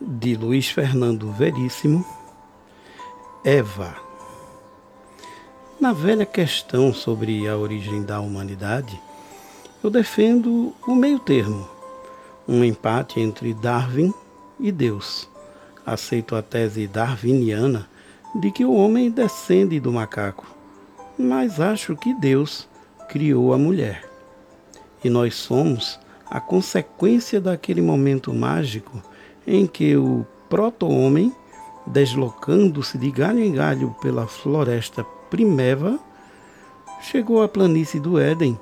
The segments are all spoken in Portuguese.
de Luiz Fernando Veríssimo, Eva. Na velha questão sobre a origem da humanidade, eu defendo o meio termo, um empate entre Darwin e Deus. Aceito a tese darwiniana de que o homem descende do macaco, mas acho que Deus criou a mulher. E nós somos a consequência daquele momento mágico em que o proto-homem, deslocando-se de galho em galho pela floresta primeva, chegou à planície do Éden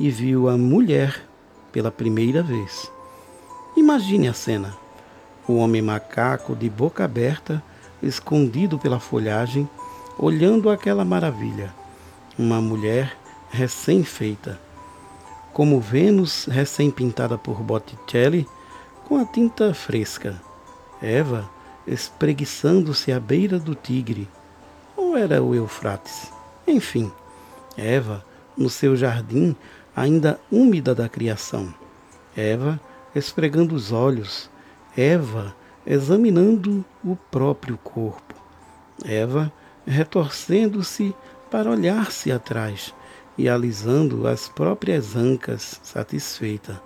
e viu a mulher pela primeira vez. Imagine a cena: o homem macaco de boca aberta, escondido pela folhagem, olhando aquela maravilha. Uma mulher recém-feita como Vênus recém-pintada por Botticelli com a tinta fresca. Eva espreguiçando-se à beira do Tigre. Ou era o Eufrates? Enfim, Eva no seu jardim ainda úmida da criação. Eva esfregando os olhos. Eva examinando o próprio corpo. Eva retorcendo-se para olhar-se atrás e alisando as próprias ancas, satisfeita.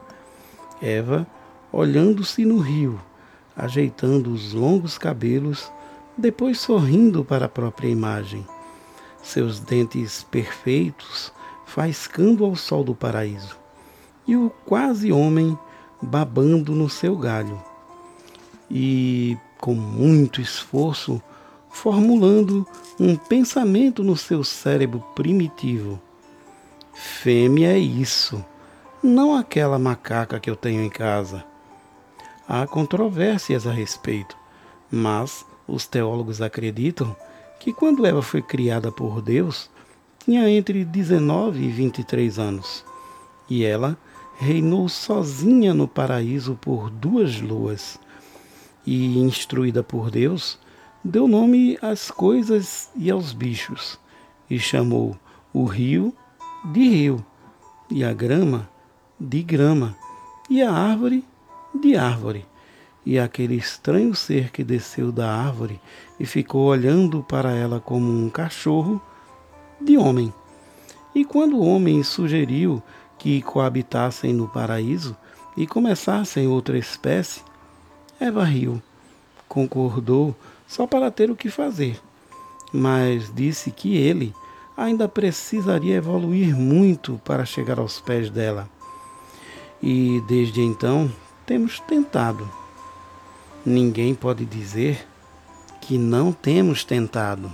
Eva, olhando-se no rio, ajeitando os longos cabelos, depois sorrindo para a própria imagem. Seus dentes perfeitos faiscando ao sol do paraíso. E o quase homem babando no seu galho. E, com muito esforço, formulando um pensamento no seu cérebro primitivo Fêmea é isso, não aquela macaca que eu tenho em casa. Há controvérsias a respeito, mas os teólogos acreditam que quando Eva foi criada por Deus, tinha entre 19 e 23 anos, e ela reinou sozinha no paraíso por duas luas, e, instruída por Deus, deu nome às coisas e aos bichos, e chamou o rio de rio, e a grama de grama, e a árvore de árvore. E aquele estranho ser que desceu da árvore e ficou olhando para ela como um cachorro de homem. E quando o homem sugeriu que coabitassem no paraíso e começassem outra espécie, Eva riu, concordou só para ter o que fazer, mas disse que ele ainda precisaria evoluir muito para chegar aos pés dela. E desde então temos tentado. Ninguém pode dizer que não temos tentado.